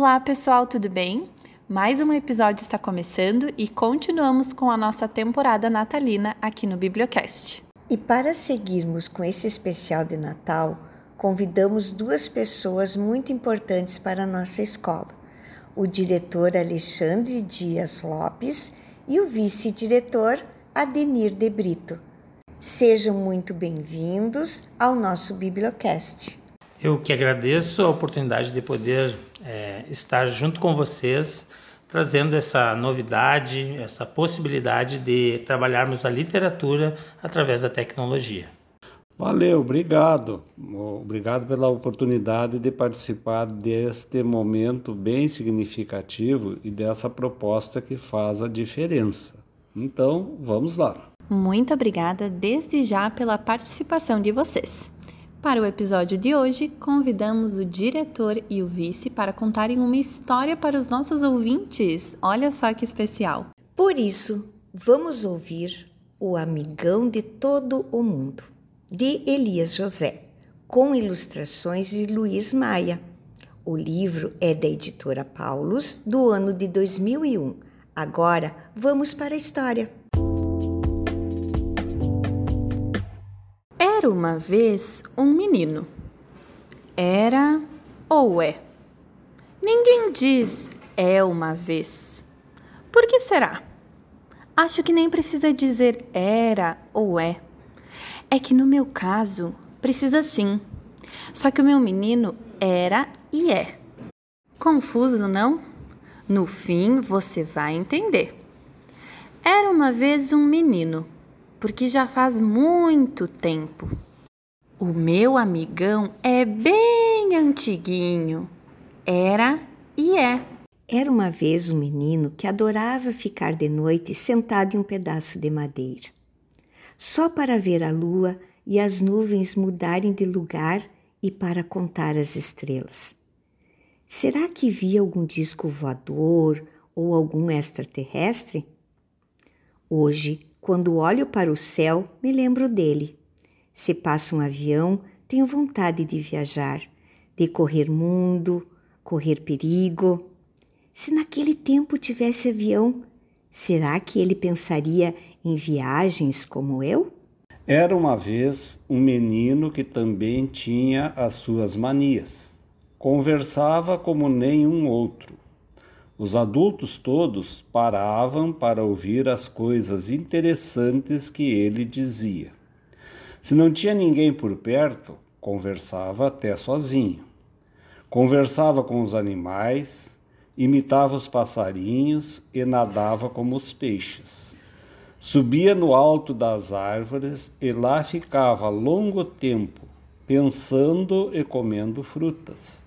Olá, pessoal, tudo bem? Mais um episódio está começando e continuamos com a nossa temporada natalina aqui no Bibliocast. E para seguirmos com esse especial de Natal, convidamos duas pessoas muito importantes para a nossa escola: o diretor Alexandre Dias Lopes e o vice-diretor Adenir de Brito. Sejam muito bem-vindos ao nosso Bibliocast. Eu que agradeço a oportunidade de poder é, estar junto com vocês, trazendo essa novidade, essa possibilidade de trabalharmos a literatura através da tecnologia. Valeu, obrigado. Obrigado pela oportunidade de participar deste momento bem significativo e dessa proposta que faz a diferença. Então, vamos lá. Muito obrigada desde já pela participação de vocês. Para o episódio de hoje, convidamos o diretor e o vice para contarem uma história para os nossos ouvintes. Olha só que especial! Por isso, vamos ouvir O Amigão de Todo o Mundo, de Elias José, com ilustrações de Luiz Maia. O livro é da editora Paulus, do ano de 2001. Agora, vamos para a história. Era uma vez um menino. Era ou é? Ninguém diz é uma vez. Por que será? Acho que nem precisa dizer era ou é. É que no meu caso, precisa sim. Só que o meu menino era e é. Confuso, não? No fim, você vai entender. Era uma vez um menino porque já faz muito tempo. O meu amigão é bem antiguinho. Era e é. Era uma vez um menino que adorava ficar de noite sentado em um pedaço de madeira, só para ver a lua e as nuvens mudarem de lugar e para contar as estrelas. Será que via algum disco voador ou algum extraterrestre? Hoje quando olho para o céu, me lembro dele. Se passa um avião, tenho vontade de viajar, de correr mundo, correr perigo. Se naquele tempo tivesse avião, será que ele pensaria em viagens como eu? Era uma vez um menino que também tinha as suas manias. Conversava como nenhum outro os adultos todos paravam para ouvir as coisas interessantes que ele dizia. Se não tinha ninguém por perto, conversava até sozinho. Conversava com os animais, imitava os passarinhos e nadava como os peixes. Subia no alto das árvores e lá ficava longo tempo, pensando e comendo frutas.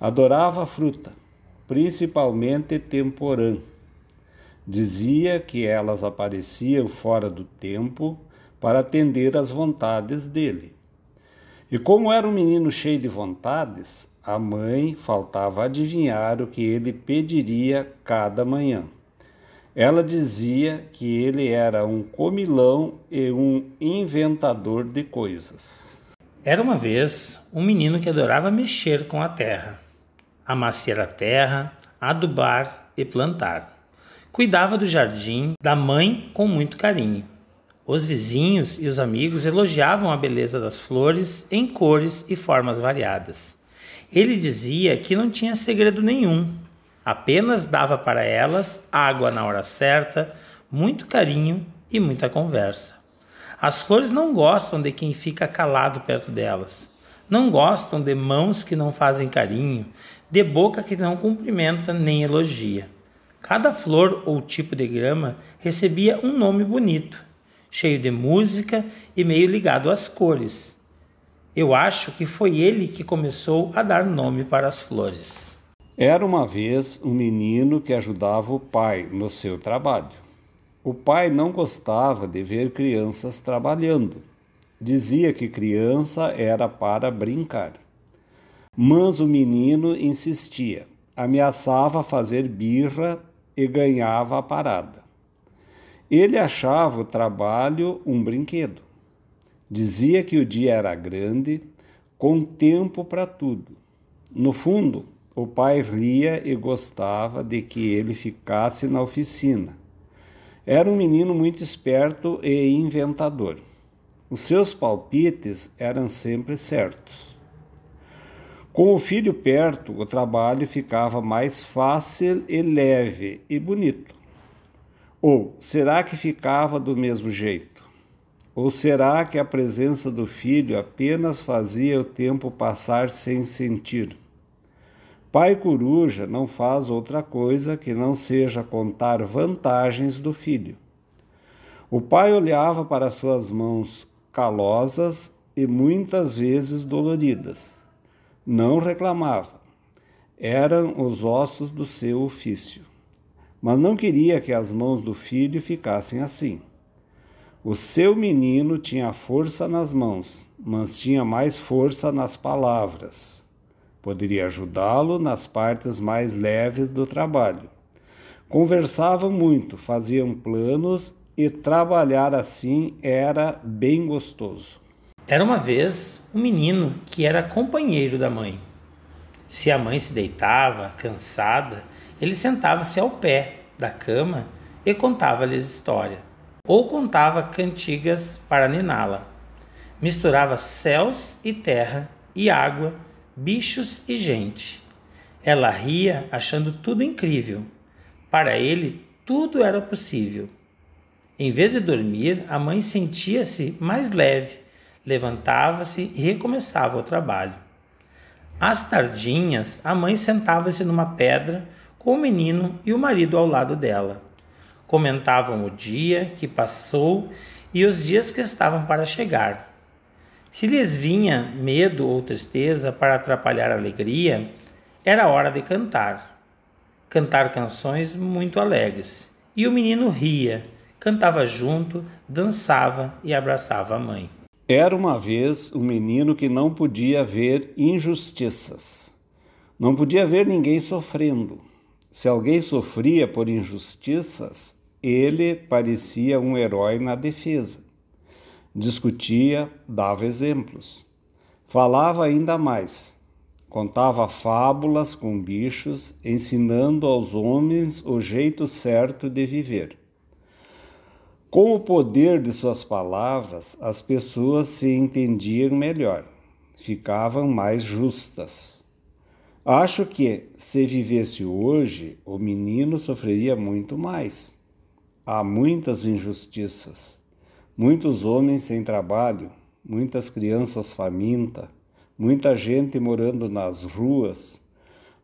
Adorava a fruta principalmente temporã. Dizia que elas apareciam fora do tempo para atender às vontades dele. E como era um menino cheio de vontades, a mãe faltava adivinhar o que ele pediria cada manhã. Ela dizia que ele era um comilão e um inventador de coisas. Era uma vez um menino que adorava mexer com a terra amaciar a terra, adubar e plantar. Cuidava do jardim da mãe com muito carinho. Os vizinhos e os amigos elogiavam a beleza das flores em cores e formas variadas. Ele dizia que não tinha segredo nenhum, apenas dava para elas água na hora certa, muito carinho e muita conversa. As flores não gostam de quem fica calado perto delas. Não gostam de mãos que não fazem carinho, de boca que não cumprimenta nem elogia. Cada flor ou tipo de grama recebia um nome bonito, cheio de música e meio ligado às cores. Eu acho que foi ele que começou a dar nome para as flores. Era uma vez um menino que ajudava o pai no seu trabalho. O pai não gostava de ver crianças trabalhando. Dizia que criança era para brincar. Mas o menino insistia, ameaçava fazer birra e ganhava a parada. Ele achava o trabalho um brinquedo. Dizia que o dia era grande, com tempo para tudo. No fundo, O pai ria e gostava de que ele ficasse na oficina. Era um menino muito esperto e inventador. Os seus palpites eram sempre certos. Com o filho perto, o trabalho ficava mais fácil e leve e bonito. Ou será que ficava do mesmo jeito? Ou será que a presença do filho apenas fazia o tempo passar sem sentir? Pai Coruja não faz outra coisa que não seja contar vantagens do filho. O pai olhava para suas mãos calosas e muitas vezes doloridas não reclamava. Eram os ossos do seu ofício. Mas não queria que as mãos do filho ficassem assim. O seu menino tinha força nas mãos, mas tinha mais força nas palavras. Poderia ajudá-lo nas partes mais leves do trabalho. Conversavam muito, faziam planos e trabalhar assim era bem gostoso. Era uma vez um menino que era companheiro da mãe. Se a mãe se deitava, cansada, ele sentava-se ao pé da cama e contava-lhes história, ou contava cantigas para niná-la. Misturava céus e terra, e água, bichos e gente. Ela ria, achando tudo incrível. Para ele, tudo era possível. Em vez de dormir, a mãe sentia-se mais leve levantava-se e recomeçava o trabalho. Às tardinhas, a mãe sentava-se numa pedra com o menino e o marido ao lado dela. Comentavam o dia que passou e os dias que estavam para chegar. Se lhes vinha medo ou tristeza para atrapalhar a alegria, era hora de cantar. Cantar canções muito alegres. E o menino ria, cantava junto, dançava e abraçava a mãe. Era uma vez um menino que não podia ver injustiças. Não podia ver ninguém sofrendo. Se alguém sofria por injustiças, ele parecia um herói na defesa. Discutia, dava exemplos. Falava ainda mais. Contava fábulas com bichos, ensinando aos homens o jeito certo de viver. Com o poder de suas palavras, as pessoas se entendiam melhor, ficavam mais justas. Acho que, se vivesse hoje, o menino sofreria muito mais. Há muitas injustiças, muitos homens sem trabalho, muitas crianças famintas, muita gente morando nas ruas,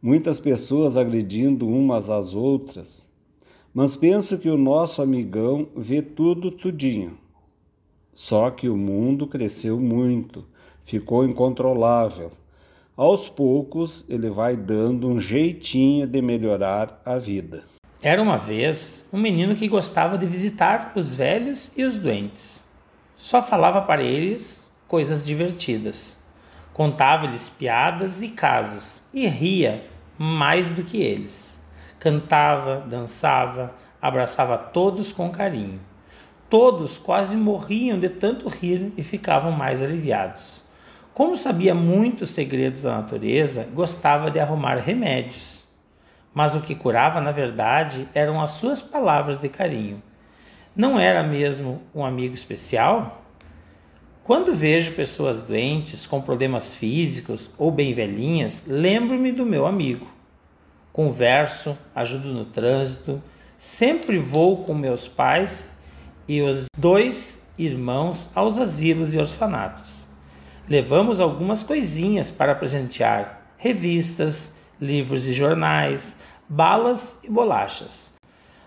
muitas pessoas agredindo umas às outras mas penso que o nosso amigão vê tudo tudinho. Só que o mundo cresceu muito, ficou incontrolável. Aos poucos ele vai dando um jeitinho de melhorar a vida. Era uma vez um menino que gostava de visitar os velhos e os doentes. Só falava para eles coisas divertidas. Contava-lhes piadas e casos e ria mais do que eles. Cantava, dançava, abraçava todos com carinho. Todos quase morriam de tanto rir e ficavam mais aliviados. Como sabia muitos segredos da natureza, gostava de arrumar remédios. Mas o que curava, na verdade, eram as suas palavras de carinho. Não era mesmo um amigo especial? Quando vejo pessoas doentes, com problemas físicos ou bem velhinhas, lembro-me do meu amigo converso, ajudo no trânsito, sempre vou com meus pais e os dois irmãos aos asilos e orfanatos. Levamos algumas coisinhas para presentear: revistas, livros e jornais, balas e bolachas.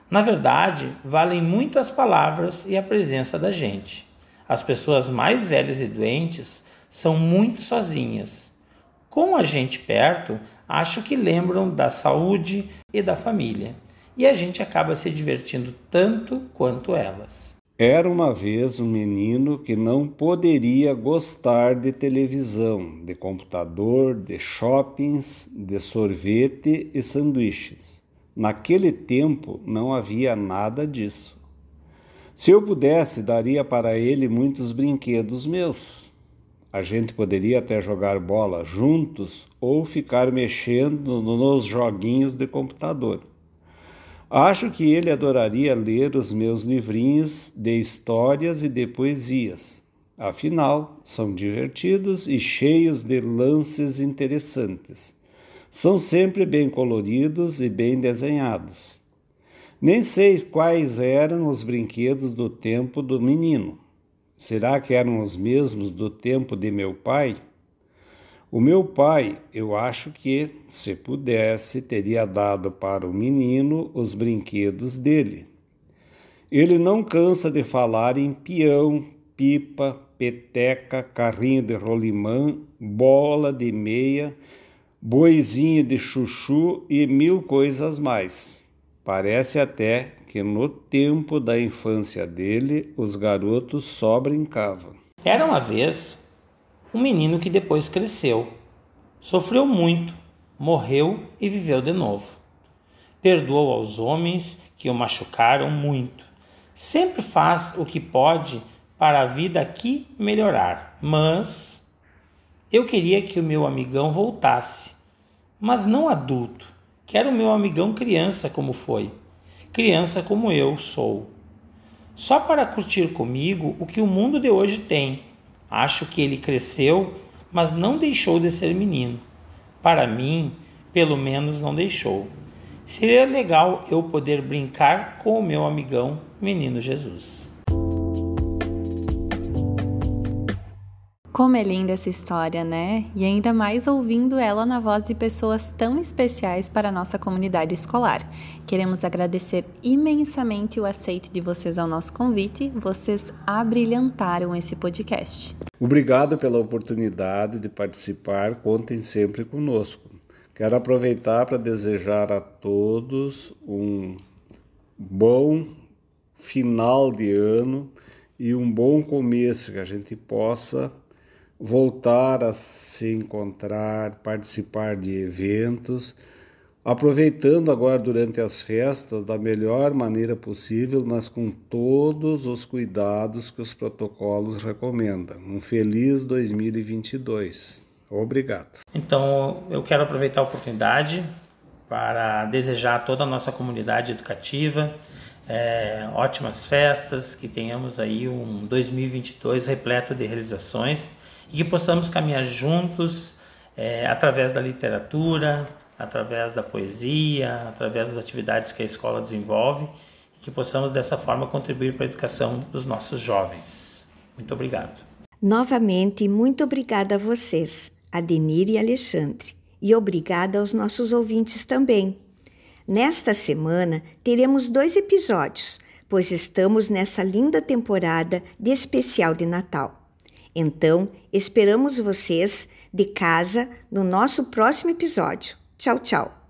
Na verdade, valem muito as palavras e a presença da gente. As pessoas mais velhas e doentes são muito sozinhas. Com a gente perto, acho que lembram da saúde e da família, e a gente acaba se divertindo tanto quanto elas. Era uma vez um menino que não poderia gostar de televisão, de computador, de shoppings, de sorvete e sanduíches. Naquele tempo não havia nada disso. Se eu pudesse, daria para ele muitos brinquedos meus. A gente poderia até jogar bola juntos ou ficar mexendo nos joguinhos de computador. Acho que ele adoraria ler os meus livrinhos de histórias e de poesias. Afinal, são divertidos e cheios de lances interessantes. São sempre bem coloridos e bem desenhados. Nem sei quais eram os brinquedos do tempo do menino. Será que eram os mesmos do tempo de meu pai? O meu pai, eu acho que, se pudesse, teria dado para o menino os brinquedos dele. Ele não cansa de falar em peão, pipa, peteca, carrinho de rolimã, bola de meia, boizinho de chuchu e mil coisas mais. Parece até que no tempo da infância dele os garotos só brincavam. Era uma vez um menino que depois cresceu, sofreu muito, morreu e viveu de novo. Perdoou aos homens que o machucaram muito. Sempre faz o que pode para a vida aqui melhorar, mas eu queria que o meu amigão voltasse, mas não adulto. Quero o meu amigão criança como foi, criança como eu sou. Só para curtir comigo o que o mundo de hoje tem Acho que ele cresceu, mas não deixou de ser menino. Para mim, pelo menos não deixou. Seria legal eu poder brincar com o meu amigão, menino Jesus. Como é linda essa história, né? E ainda mais ouvindo ela na voz de pessoas tão especiais para a nossa comunidade escolar. Queremos agradecer imensamente o aceite de vocês ao nosso convite. Vocês abrilhantaram esse podcast. Obrigado pela oportunidade de participar. Contem sempre conosco. Quero aproveitar para desejar a todos um bom final de ano e um bom começo, que a gente possa voltar a se encontrar, participar de eventos, aproveitando agora durante as festas da melhor maneira possível, mas com todos os cuidados que os protocolos recomendam. Um feliz 2022. Obrigado. Então, eu quero aproveitar a oportunidade para desejar a toda a nossa comunidade educativa é, ótimas festas, que tenhamos aí um 2022 repleto de realizações e que possamos caminhar juntos é, através da literatura, através da poesia, através das atividades que a escola desenvolve e que possamos dessa forma contribuir para a educação dos nossos jovens. Muito obrigado. Novamente, muito obrigada a vocês, Adenir e Alexandre, e obrigada aos nossos ouvintes também. Nesta semana teremos dois episódios, pois estamos nessa linda temporada de especial de Natal. Então, esperamos vocês de casa no nosso próximo episódio. Tchau, tchau!